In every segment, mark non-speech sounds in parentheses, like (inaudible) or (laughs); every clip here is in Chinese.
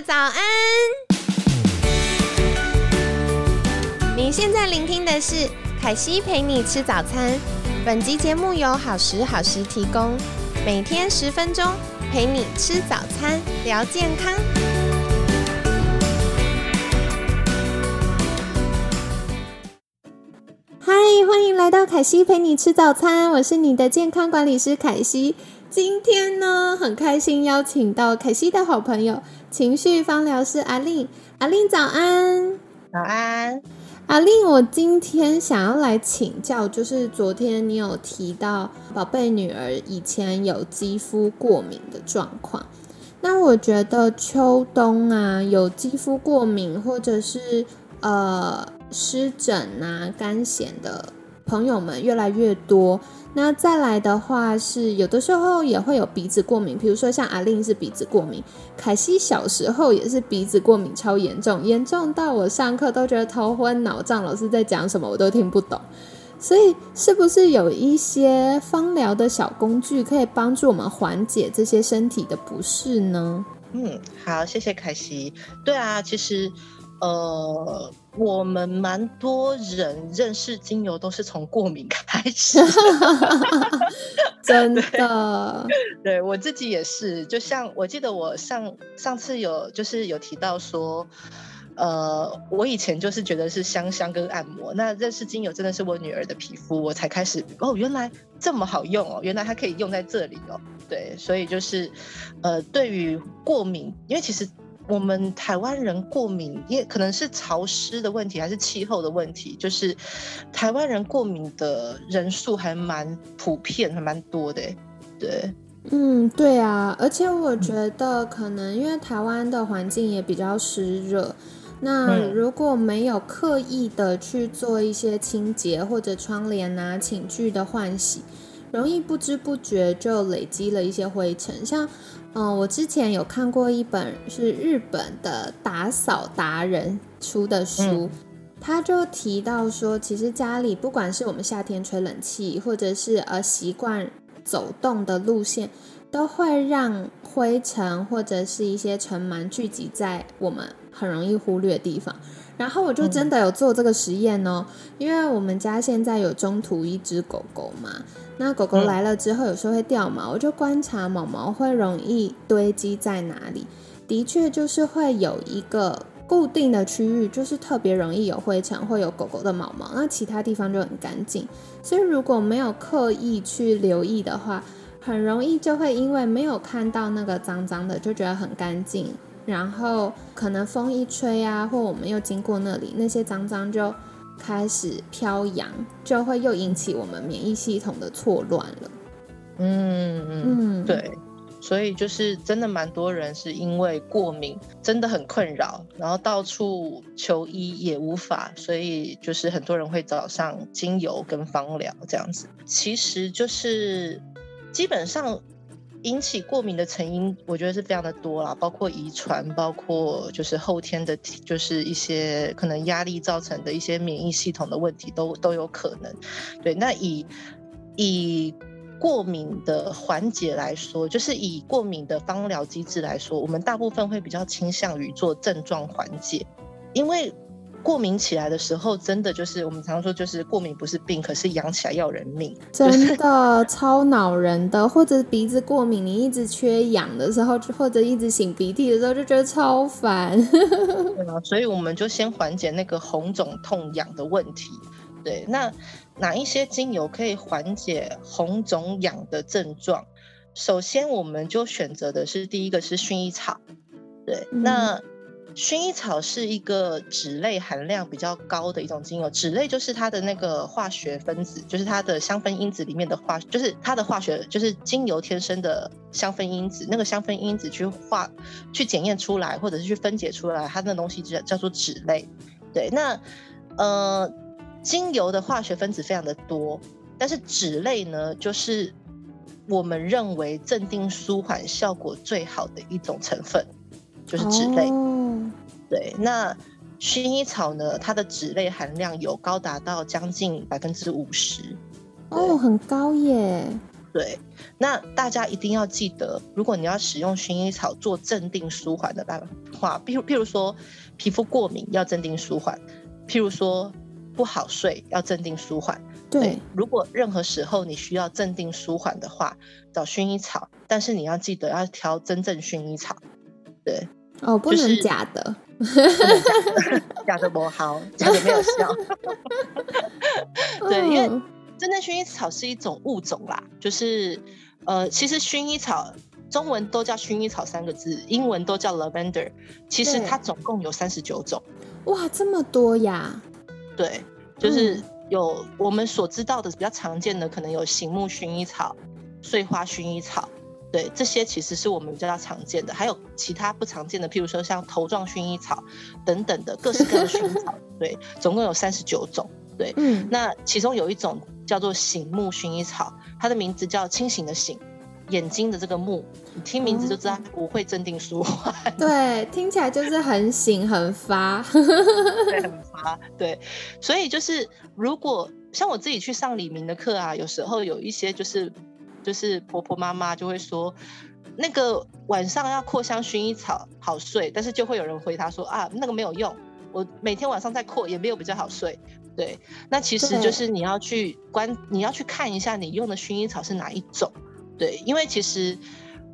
早安！你现在聆听的是凯西陪你吃早餐。本集节目由好时好时提供，每天十分钟陪你吃早餐，聊健康。嗨，欢迎来到凯西陪你吃早餐，我是你的健康管理师凯西。今天呢，很开心邀请到凯西的好朋友，情绪方疗师阿令。阿令早安，早安。阿令，我今天想要来请教，就是昨天你有提到宝贝女儿以前有肌肤过敏的状况，那我觉得秋冬啊有肌肤过敏或者是呃湿疹啊干癣的朋友们越来越多。那再来的话是有的时候也会有鼻子过敏，比如说像阿令是鼻子过敏，凯西小时候也是鼻子过敏超严重，严重到我上课都觉得头昏脑胀，老师在讲什么我都听不懂。所以是不是有一些芳疗的小工具可以帮助我们缓解这些身体的不适呢？嗯，好，谢谢凯西。对啊，其实。呃，我们蛮多人认识精油都是从过敏开始，(laughs) 真的。对我自己也是，就像我记得我上上次有就是有提到说，呃，我以前就是觉得是香香跟按摩，那认识精油真的是我女儿的皮肤，我才开始哦，原来这么好用哦，原来它可以用在这里哦。对，所以就是呃，对于过敏，因为其实。我们台湾人过敏，也可能是潮湿的问题，还是气候的问题，就是台湾人过敏的人数还蛮普遍，还蛮多的。对，嗯，对啊，而且我觉得可能因为台湾的环境也比较湿热，那如果没有刻意的去做一些清洁或者窗帘啊、寝具的换洗，容易不知不觉就累积了一些灰尘，像。嗯，我之前有看过一本是日本的打扫达人出的书，他就提到说，其实家里不管是我们夏天吹冷气，或者是呃习惯走动的路线，都会让灰尘或者是一些尘螨聚集在我们很容易忽略的地方。然后我就真的有做这个实验哦，因为我们家现在有中途一只狗狗嘛。那狗狗来了之后，有时候会掉毛，我就观察毛毛会容易堆积在哪里。的确，就是会有一个固定的区域，就是特别容易有灰尘，会有狗狗的毛毛。那其他地方就很干净。所以如果没有刻意去留意的话，很容易就会因为没有看到那个脏脏的，就觉得很干净。然后可能风一吹啊，或我们又经过那里，那些脏脏就。开始飘扬，就会又引起我们免疫系统的错乱了。嗯嗯，对，所以就是真的蛮多人是因为过敏，真的很困扰，然后到处求医也无法，所以就是很多人会找上精油跟芳疗这样子。其实就是基本上。引起过敏的成因，我觉得是非常的多啦，包括遗传，包括就是后天的，就是一些可能压力造成的一些免疫系统的问题，都都有可能。对，那以以过敏的缓解来说，就是以过敏的芳疗机制来说，我们大部分会比较倾向于做症状缓解，因为。过敏起来的时候，真的就是我们常说，就是过敏不是病，可是养起来要人命，真的 (laughs) 超恼人的。或者鼻子过敏，你一直缺氧的时候，或者一直擤鼻涕的时候，就觉得超烦。对啊，(laughs) 所以我们就先缓解那个红肿痛痒的问题。对，那哪一些精油可以缓解红肿痒的症状？首先，我们就选择的是第一个是薰衣草。对，那。薰衣草是一个脂类含量比较高的一种精油，脂类就是它的那个化学分子，就是它的香氛因子里面的化，就是它的化学，就是精油天生的香氛因子，那个香氛因子去化、去检验出来，或者是去分解出来，它那东西叫叫做脂类。对，那呃，精油的化学分子非常的多，但是脂类呢，就是我们认为镇定舒缓效果最好的一种成分。就是脂类，对。那薰衣草呢？它的脂类含量有高达到将近百分之五十，哦，很高耶。对，那大家一定要记得，如果你要使用薰衣草做镇定舒缓的办法，譬如譬如说皮肤过敏要镇定舒缓，譬如说不好睡要镇定舒缓。对，如果任何时候你需要镇定舒缓的话，找薰衣草，但是你要记得要挑真正薰衣草。对，哦，不能假的，假的不好，假的没有效。(laughs) 对，因为。真正薰衣草是一种物种啦，就是呃，其实薰衣草中文都叫薰衣草三个字，英文都叫 lavender。其实它总共有三十九种。哇，这么多呀！对，就是有我们所知道的比较常见的，可能有醒目薰衣草、碎花薰衣草，对，这些其实是我们比较常见的。还有其他不常见的，譬如说像头状薰衣草等等的各式各样的薰衣草。(laughs) 对，总共有三十九种。对，嗯，那其中有一种叫做醒目薰衣草，它的名字叫清醒的醒，眼睛的这个目，你听名字就知道不会镇定舒缓。(laughs) (laughs) 对，听起来就是很醒很发，对，很发。对，所以就是如果像我自己去上李明的课啊，有时候有一些就是就是婆婆妈妈就会说，那个晚上要扩香薰衣草好睡，但是就会有人回答说啊，那个没有用，我每天晚上在扩也没有比较好睡。对，那其实就是你要去观，你要去看一下你用的薰衣草是哪一种。对，因为其实，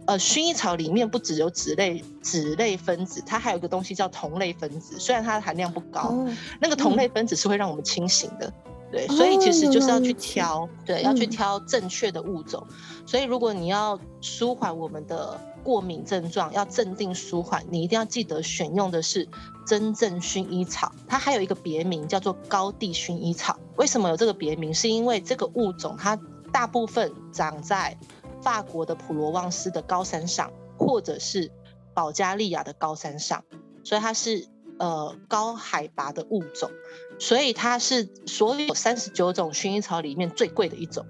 呃，薰衣草里面不只有脂类脂类分子，它还有一个东西叫酮类分子。虽然它的含量不高，那个酮类分子是会让我们清醒的。对，所以其实就是要去挑，对，要去挑正确的物种。所以如果你要舒缓我们的过敏症状，要镇定舒缓，你一定要记得选用的是真正薰衣草。它还有一个别名叫做高地薰衣草。为什么有这个别名？是因为这个物种它大部分长在法国的普罗旺斯的高山上，或者是保加利亚的高山上，所以它是。呃，高海拔的物种，所以它是所有三十九种薰衣草里面最贵的一种。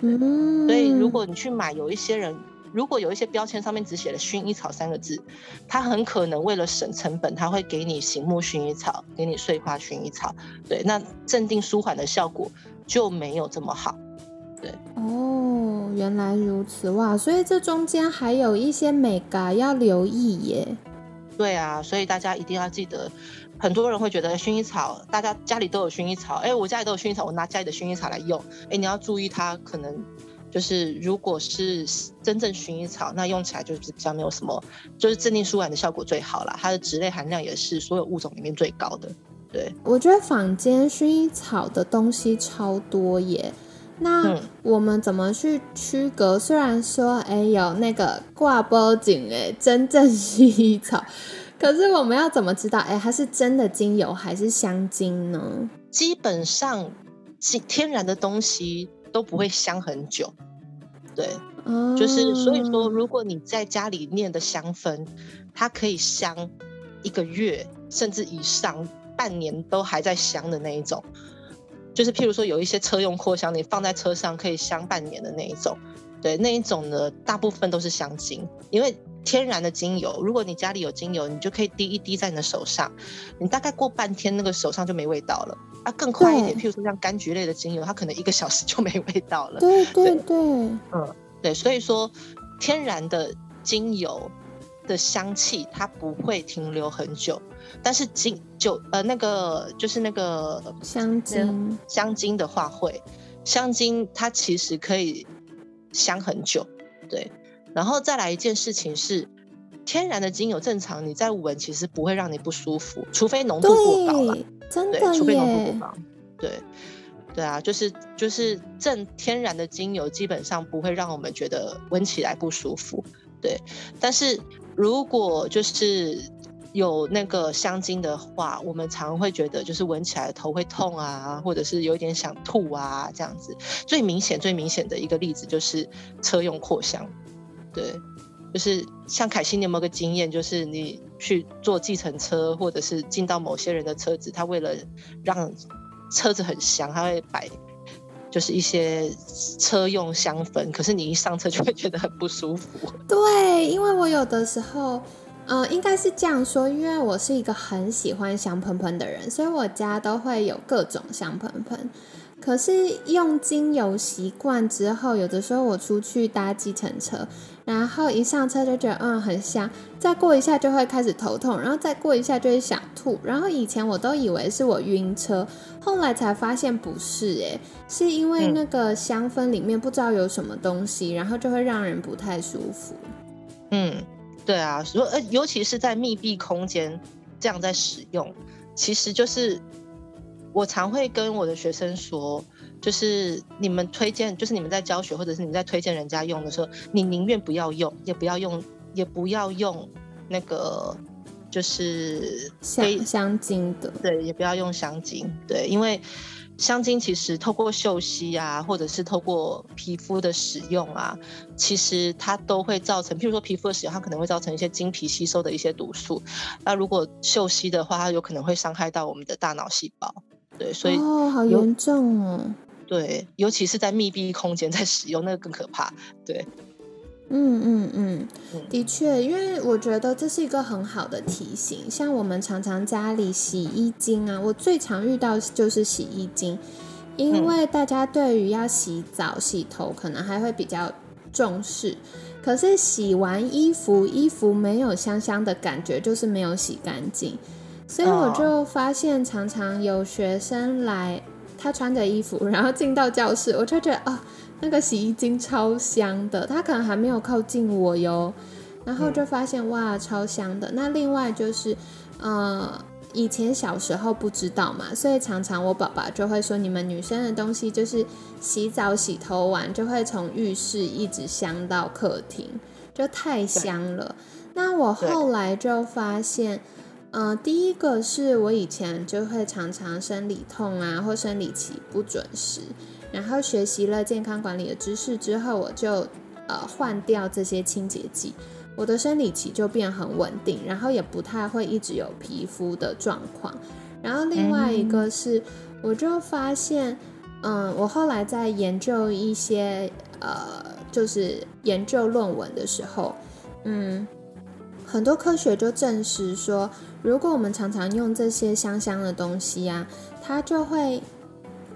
嗯，所以如果你去买，有一些人如果有一些标签上面只写了薰衣草三个字，他很可能为了省成本，他会给你醒目薰衣草，给你碎花薰衣草。对，那镇定舒缓的效果就没有这么好。对，哦，原来如此哇，所以这中间还有一些美感要留意耶。对啊，所以大家一定要记得，很多人会觉得薰衣草，大家家里都有薰衣草，哎，我家里都有薰衣草，我拿家里的薰衣草来用，哎，你要注意它可能就是如果是真正薰衣草，那用起来就是比较没有什么，就是镇定舒缓的效果最好啦，它的脂类含量也是所有物种里面最高的。对，我觉得坊间薰衣草的东西超多耶。那我们怎么去区隔？虽然说，哎，有那个挂包景，哎，真正薰衣草，可是我们要怎么知道，哎，它是真的精油还是香精呢？基本上，天然的东西都不会香很久。对，就是所以说，如果你在家里念的香氛，它可以香一个月甚至以上，半年都还在香的那一种。就是譬如说，有一些车用扩香，你放在车上可以香半年的那一种，对，那一种呢，大部分都是香精，因为天然的精油，如果你家里有精油，你就可以滴一滴在你的手上，你大概过半天，那个手上就没味道了。啊，更快一点，譬如说像柑橘类的精油，它可能一个小时就没味道了。对对对，嗯，对，所以说天然的精油的香气，它不会停留很久。但是精酒呃那个就是那个香精香精的话会，香精它其实可以香很久，对。然后再来一件事情是，天然的精油正常你在闻其实不会让你不舒服，除非浓度过高了，真的除非浓度过高，对对啊，就是就是正天然的精油基本上不会让我们觉得闻起来不舒服，对。但是如果就是有那个香精的话，我们常会觉得就是闻起来头会痛啊，或者是有点想吐啊，这样子。最明显、最明显的一个例子就是车用扩香，对，就是像凯西，你有没有个经验？就是你去坐计程车，或者是进到某些人的车子，他为了让车子很香，他会摆就是一些车用香氛，可是你一上车就会觉得很不舒服。(laughs) 对，因为我有的时候。嗯，应该是这样说，因为我是一个很喜欢香喷喷的人，所以我家都会有各种香喷喷。可是用精油习惯之后，有的时候我出去搭计程车，然后一上车就觉得嗯很香，再过一下就会开始头痛，然后再过一下就会想吐。然后以前我都以为是我晕车，后来才发现不是，诶，(laughs) 是因为那个香氛里面不知道有什么东西，然后就会让人不太舒服。嗯，对啊，尤呃，尤其是在密闭空间这样在使用，其实就是。我常会跟我的学生说，就是你们推荐，就是你们在教学或者是你在推荐人家用的时候，你宁愿不要用，也不要用，也不要用那个就是香香精的，对，也不要用香精，对，因为香精其实透过嗅吸啊，或者是透过皮肤的使用啊，其实它都会造成，譬如说皮肤的使用，它可能会造成一些经皮吸收的一些毒素。那如果嗅吸的话，它有可能会伤害到我们的大脑细胞。对，所以哦，好严重哦。对，尤其是在密闭空间在使用，那个更可怕。对，嗯嗯嗯，的确，因为我觉得这是一个很好的提醒。像我们常常家里洗衣精啊，我最常遇到就是洗衣精，因为大家对于要洗澡、洗头可能还会比较重视，可是洗完衣服，衣服没有香香的感觉，就是没有洗干净。所以我就发现，常常有学生来，他穿着衣服，然后进到教室，我就觉得啊，那个洗衣精超香的，他可能还没有靠近我哟，然后就发现哇，超香的。那另外就是，呃，以前小时候不知道嘛，所以常常我爸爸就会说，你们女生的东西就是洗澡洗头完就会从浴室一直香到客厅，就太香了。那我后来就发现。呃，第一个是我以前就会常常生理痛啊，或生理期不准时，然后学习了健康管理的知识之后，我就呃换掉这些清洁剂，我的生理期就变很稳定，然后也不太会一直有皮肤的状况。然后另外一个是，我就发现，嗯，我后来在研究一些呃，就是研究论文的时候，嗯。很多科学就证实说，如果我们常常用这些香香的东西啊，它就会，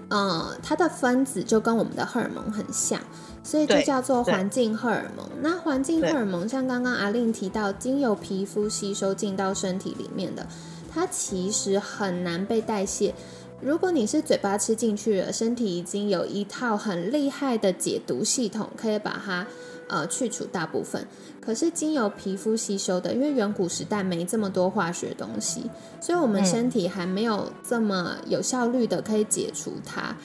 呃，它的分子就跟我们的荷尔蒙很像，所以就叫做环境荷尔蒙。那环境荷尔蒙，像刚刚阿令提到，经由皮肤吸收进到身体里面的，它其实很难被代谢。如果你是嘴巴吃进去了，身体已经有一套很厉害的解毒系统，可以把它。呃，去除大部分，可是经由皮肤吸收的，因为远古时代没这么多化学东西，所以我们身体还没有这么有效率的可以解除它，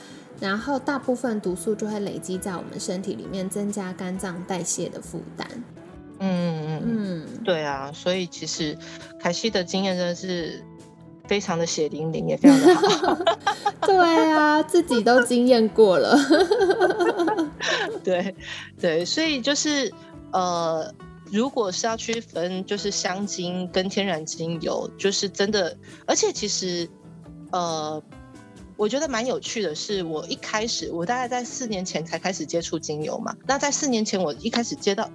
然后大部分毒素就会累积在我们身体里面，增加肝脏代谢的负担。嗯嗯嗯，对啊，所以其实凯西的经验真的是非常的血淋淋，也非常的好。(laughs) 对啊，自己都经验过了。(laughs) (laughs) 对，对，所以就是呃，如果是要区分，就是香精跟天然精油，就是真的，而且其实呃，我觉得蛮有趣的是，我一开始我大概在四年前才开始接触精油嘛，那在四年前我一开始接到。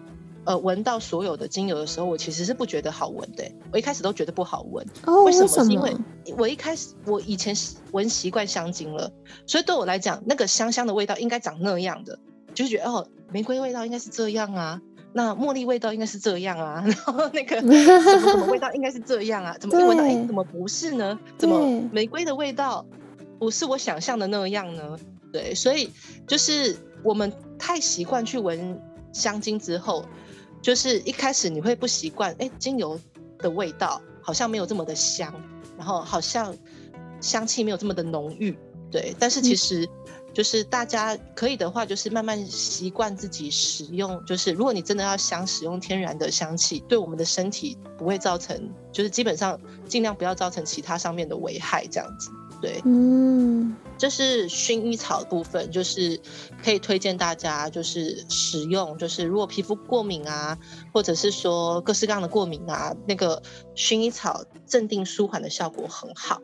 呃，闻到所有的精油的时候，我其实是不觉得好闻的。我一开始都觉得不好闻。哦，为什么？是因为我一开始我以前闻习惯香精了，所以对我来讲，那个香香的味道应该长那样的，就是觉得哦，玫瑰味道应该是这样啊，那茉莉味道应该是这样啊，(laughs) 然后那个 (laughs) 什么什么味道应该是这样啊，怎么闻到哎，怎么不是呢？怎么玫瑰的味道不是我想象的那样呢？对，所以就是我们太习惯去闻香精之后。就是一开始你会不习惯，哎，精油的味道好像没有这么的香，然后好像香气没有这么的浓郁，对。但是其实，就是大家可以的话，就是慢慢习惯自己使用。就是如果你真的要想使用天然的香气，对我们的身体不会造成，就是基本上尽量不要造成其他上面的危害，这样子。对，嗯，这是薰衣草部分，就是可以推荐大家就是使用，就是如果皮肤过敏啊，或者是说各式各样的过敏啊，那个薰衣草镇定舒缓的效果很好。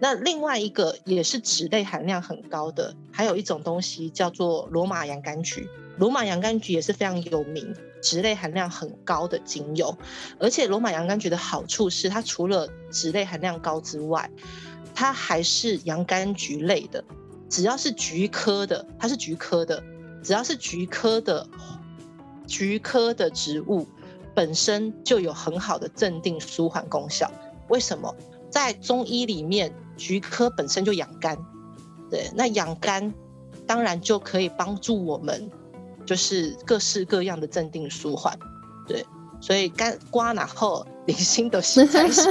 那另外一个也是脂类含量很高的，还有一种东西叫做罗马洋甘菊，罗马洋甘菊也是非常有名，脂类含量很高的精油，而且罗马洋甘菊的好处是它除了脂类含量高之外，它还是洋甘菊类的，只要是菊科的，它是菊科的，只要是菊科的菊科的植物，本身就有很好的镇定舒缓功效。为什么？在中医里面，菊科本身就养肝，对，那养肝当然就可以帮助我们，就是各式各样的镇定舒缓，对，所以肝瓜然后零星的心开始，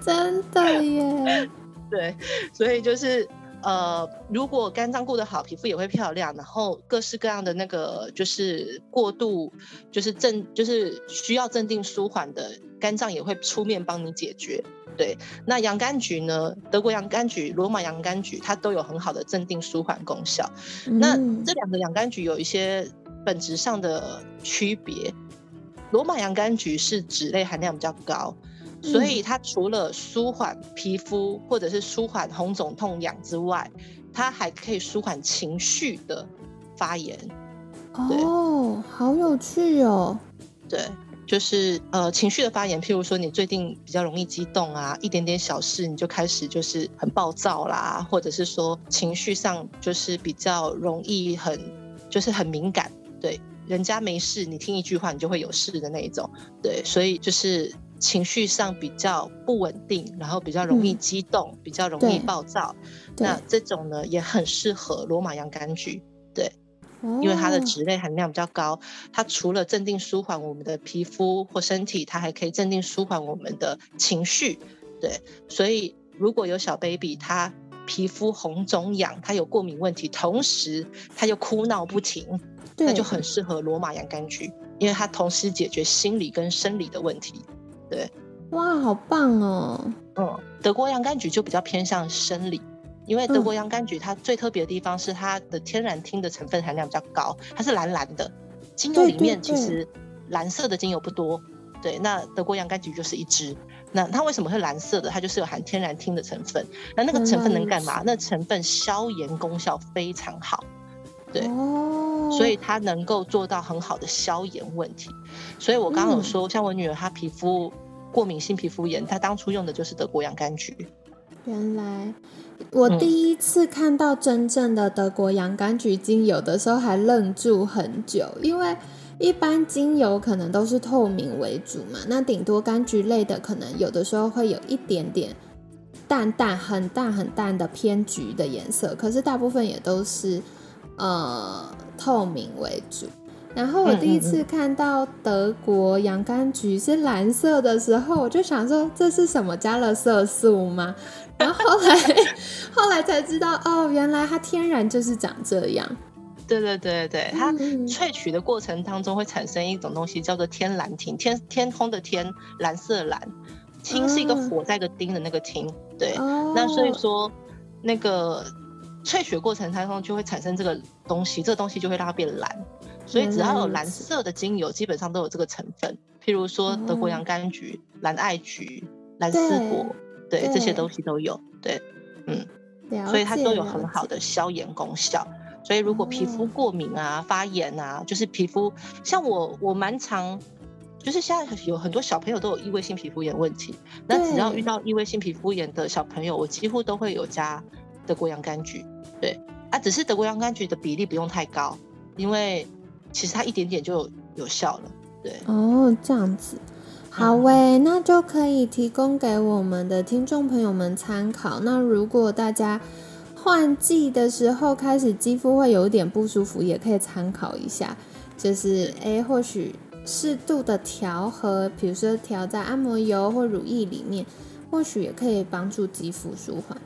真的耶。(laughs) 对，所以就是呃，如果肝脏顾得好，皮肤也会漂亮。然后各式各样的那个就是过度，就是镇，就是需要镇定舒缓的，肝脏也会出面帮你解决。对，那洋甘菊呢？德国洋甘菊、罗马洋甘菊，它都有很好的镇定舒缓功效。那这两个洋甘菊有一些本质上的区别，罗马洋甘菊是脂类含量比较高。所以它除了舒缓皮肤或者是舒缓红肿痛痒之外，它还可以舒缓情绪的发炎。哦，好有趣哦。对，就是呃情绪的发炎，譬如说你最近比较容易激动啊，一点点小事你就开始就是很暴躁啦，或者是说情绪上就是比较容易很就是很敏感。对，人家没事，你听一句话你就会有事的那一种。对，所以就是。情绪上比较不稳定，然后比较容易激动，比较容易暴躁。那这种呢，也很适合罗马洋甘菊，对，因为它的脂类含量比较高。它除了镇定舒缓我们的皮肤或身体，它还可以镇定舒缓我们的情绪。对，所以如果有小 baby，他皮肤红肿痒，他有过敏问题，同时他又哭闹不停，那就很适合罗马洋甘菊，因为它同时解决心理跟生理的问题。对，哇，好棒哦！嗯，德国洋甘菊就比较偏向生理，因为德国洋甘菊它最特别的地方是它的天然烃的成分含量比较高，它是蓝蓝的，精油里面其实蓝色的精油不多。对，那德国洋甘菊就是一支，那它为什么会蓝色的？它就是有含天然烃的成分。那那个成分能干嘛？那成分消炎功效非常好。对，所以它能够做到很好的消炎问题。所以我刚刚有说，像我女儿她皮肤过敏性皮肤炎，她当初用的就是德国洋甘菊。原来我第一次看到真正的德国洋甘菊精油的时候，还愣住很久，因为一般精油可能都是透明为主嘛，那顶多柑橘类的可能有的时候会有一点点淡淡、很淡、很淡的偏橘的颜色，可是大部分也都是。呃，透明为主。然后我第一次看到德国洋甘菊是蓝色的时候，我就想说这是什么加了色素吗？(laughs) 然后后来后来才知道，哦，原来它天然就是长这样。对对对对它萃取的过程当中会产生一种东西叫做天蓝烃，天天空的天，蓝色蓝，烃是一个火在个丁的那个烃。对，那所以说那个。萃取过程当中就会产生这个东西，这个东西就会让它变蓝，所以只要有蓝色的精油，基本上都有这个成分。譬如说德国洋甘菊、蓝艾菊、蓝丝柏，对这些东西都有。对，嗯，所以它都有很好的消炎功效。所以如果皮肤过敏啊、发炎啊，就是皮肤像我，我蛮常，就是现在有很多小朋友都有异位性皮肤炎问题。那只要遇到异位性皮肤炎的小朋友，我几乎都会有加。德国洋甘菊，对啊，只是德国洋甘菊的比例不用太高，因为其实它一点点就有效了。对哦，这样子，好喂，那就可以提供给我们的听众朋友们参考。那如果大家换季的时候开始肌肤会有点不舒服，也可以参考一下，就是哎，或许适度的调和，比如说调在按摩油或乳液里面，或许也可以帮助肌肤舒缓。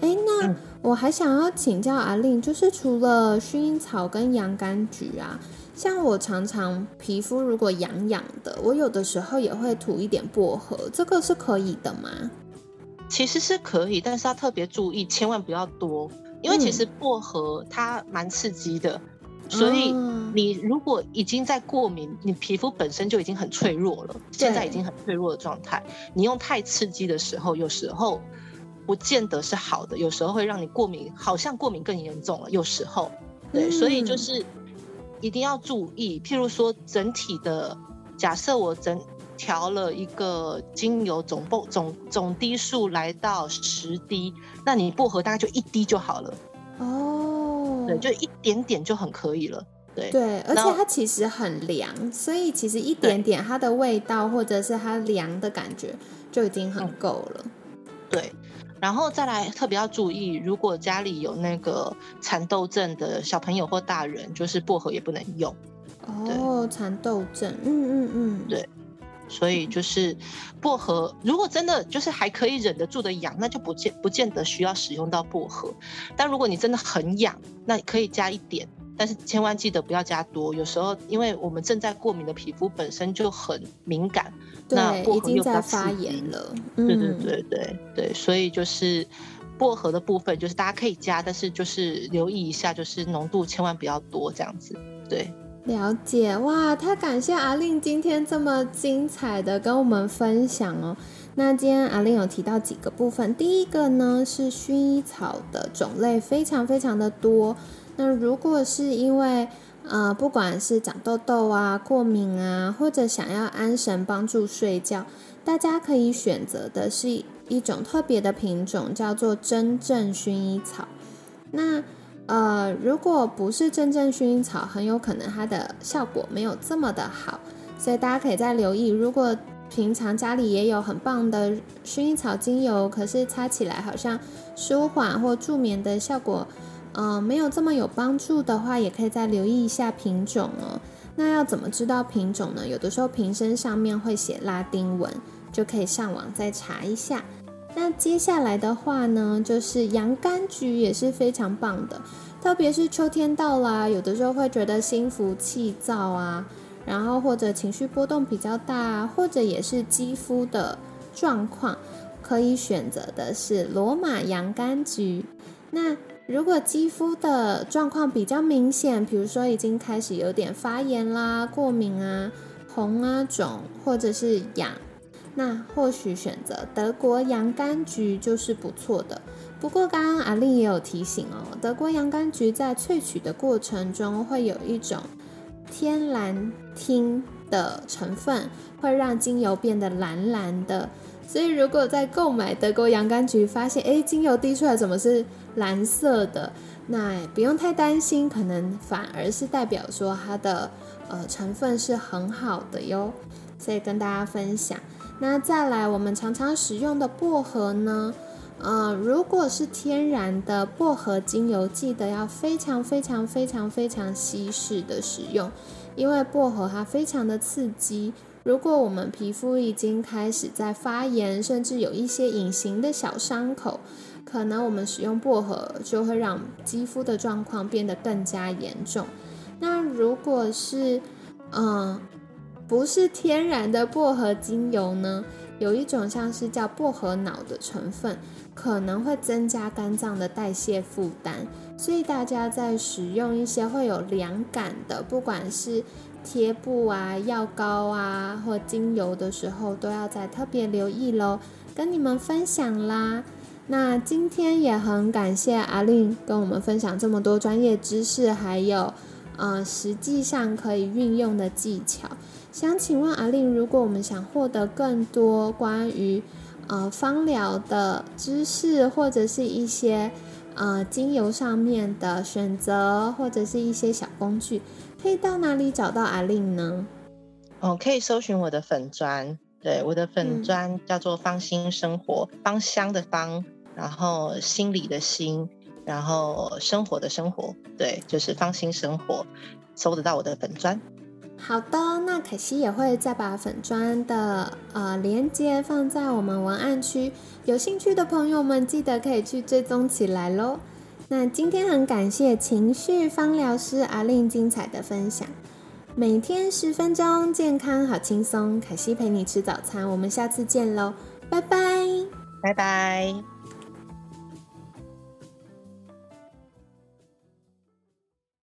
哎，那我还想要请教阿令，就是除了薰衣草跟洋甘菊啊，像我常常皮肤如果痒痒的，我有的时候也会涂一点薄荷，这个是可以的吗？其实是可以，但是要特别注意，千万不要多，因为其实薄荷它蛮刺激的，所以你如果已经在过敏，你皮肤本身就已经很脆弱了，现在已经很脆弱的状态，你用太刺激的时候，有时候。不见得是好的，有时候会让你过敏，好像过敏更严重了。有时候，对，所以就是一定要注意。譬如说，整体的假设我整调了一个精油总泵总总滴数来到十滴，那你薄荷大概就一滴就好了。哦，对，就一点点就很可以了。对对，而且它其实很凉，所以其实一点点它的味道或者是它凉的感觉就已经很够了。对。然后再来特别要注意，如果家里有那个蚕豆症的小朋友或大人，就是薄荷也不能用。哦，蚕豆症，嗯嗯嗯，对。所以就是薄荷，如果真的就是还可以忍得住的痒，那就不见不见得需要使用到薄荷。但如果你真的很痒，那可以加一点。但是千万记得不要加多，有时候因为我们正在过敏的皮肤本身就很敏感，那已经在发炎了。对对对对对，所以就是薄荷的部分，就是大家可以加，但是就是留意一下，就是浓度千万不要多这样子。对，了解哇，太感谢阿令今天这么精彩的跟我们分享哦。那今天阿令有提到几个部分，第一个呢是薰衣草的种类非常非常的多。那如果是因为呃，不管是长痘痘啊、过敏啊，或者想要安神帮助睡觉，大家可以选择的是一种特别的品种，叫做真正薰衣草。那呃，如果不是真正薰衣草，很有可能它的效果没有这么的好，所以大家可以再留意。如果平常家里也有很棒的薰衣草精油，可是擦起来好像舒缓或助眠的效果。嗯，没有这么有帮助的话，也可以再留意一下品种哦。那要怎么知道品种呢？有的时候瓶身上面会写拉丁文，就可以上网再查一下。那接下来的话呢，就是洋甘菊也是非常棒的，特别是秋天到啦，有的时候会觉得心浮气躁啊，然后或者情绪波动比较大，或者也是肌肤的状况，可以选择的是罗马洋甘菊。那如果肌肤的状况比较明显，比如说已经开始有点发炎啦、过敏啊、红啊、肿或者是痒，那或许选择德国洋甘菊就是不错的。不过刚刚阿丽也有提醒哦，德国洋甘菊在萃取的过程中会有一种天蓝烃的成分，会让精油变得蓝蓝的。所以如果在购买德国洋甘菊发现，哎，精油滴出来怎么是？蓝色的，那不用太担心，可能反而是代表说它的呃成分是很好的哟，所以跟大家分享。那再来，我们常常使用的薄荷呢，呃，如果是天然的薄荷精油，记得要非常非常非常非常稀释的使用，因为薄荷它非常的刺激。如果我们皮肤已经开始在发炎，甚至有一些隐形的小伤口。可能我们使用薄荷就会让肌肤的状况变得更加严重。那如果是嗯不是天然的薄荷精油呢？有一种像是叫薄荷脑的成分，可能会增加肝脏的代谢负担。所以大家在使用一些会有凉感的，不管是贴布啊、药膏啊或精油的时候，都要再特别留意喽。跟你们分享啦。那今天也很感谢阿令跟我们分享这么多专业知识，还有呃实际上可以运用的技巧。想请问阿令，如果我们想获得更多关于呃芳疗的知识，或者是一些呃精油上面的选择，或者是一些小工具，可以到哪里找到阿令呢？哦，可以搜寻我的粉砖，对，我的粉砖叫做芳心生活，芳香的芳。然后心理的心，然后生活的生活，对，就是芳心生活，搜得到我的粉砖。好的，那可西也会再把粉砖的呃链接放在我们文案区，有兴趣的朋友们记得可以去追踪起来喽。那今天很感谢情绪芳疗师阿令精彩的分享，每天十分钟，健康好轻松，可西陪你吃早餐，我们下次见喽，拜拜，拜拜。